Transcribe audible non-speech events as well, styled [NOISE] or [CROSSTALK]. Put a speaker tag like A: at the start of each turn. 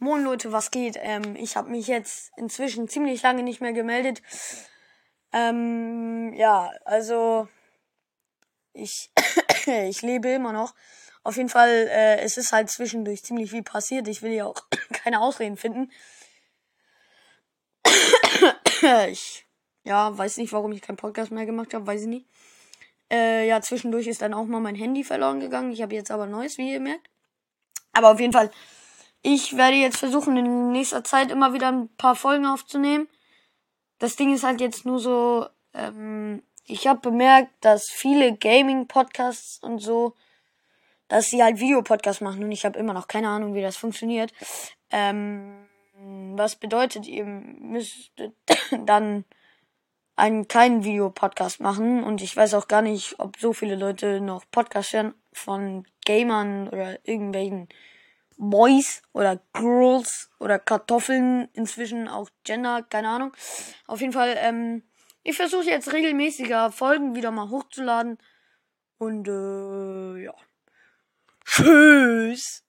A: Moin Leute, was geht? Ähm, ich habe mich jetzt inzwischen ziemlich lange nicht mehr gemeldet. Ähm, ja, also ich, [COUGHS] ich lebe immer noch. Auf jeden Fall, äh, es ist halt zwischendurch ziemlich viel passiert. Ich will ja auch [COUGHS] keine Ausreden finden. [COUGHS] ich, ja, weiß nicht, warum ich keinen Podcast mehr gemacht habe, weiß ich nicht. Äh, ja, zwischendurch ist dann auch mal mein Handy verloren gegangen. Ich habe jetzt aber neues, wie ihr merkt. Aber auf jeden Fall, ich werde jetzt versuchen, in nächster Zeit immer wieder ein paar Folgen aufzunehmen. Das Ding ist halt jetzt nur so, ähm, ich habe bemerkt, dass viele Gaming-Podcasts und so, dass sie halt Videopodcasts machen und ich habe immer noch keine Ahnung, wie das funktioniert. Ähm, was bedeutet, ihr müsstet [COUGHS] dann einen keinen Videopodcast machen und ich weiß auch gar nicht, ob so viele Leute noch Podcasts hören von Gamern oder irgendwelchen Boys oder Girls oder Kartoffeln, inzwischen auch Gender, keine Ahnung. Auf jeden Fall, ähm, ich versuche jetzt regelmäßiger Folgen wieder mal hochzuladen. Und äh, ja. Tschüss.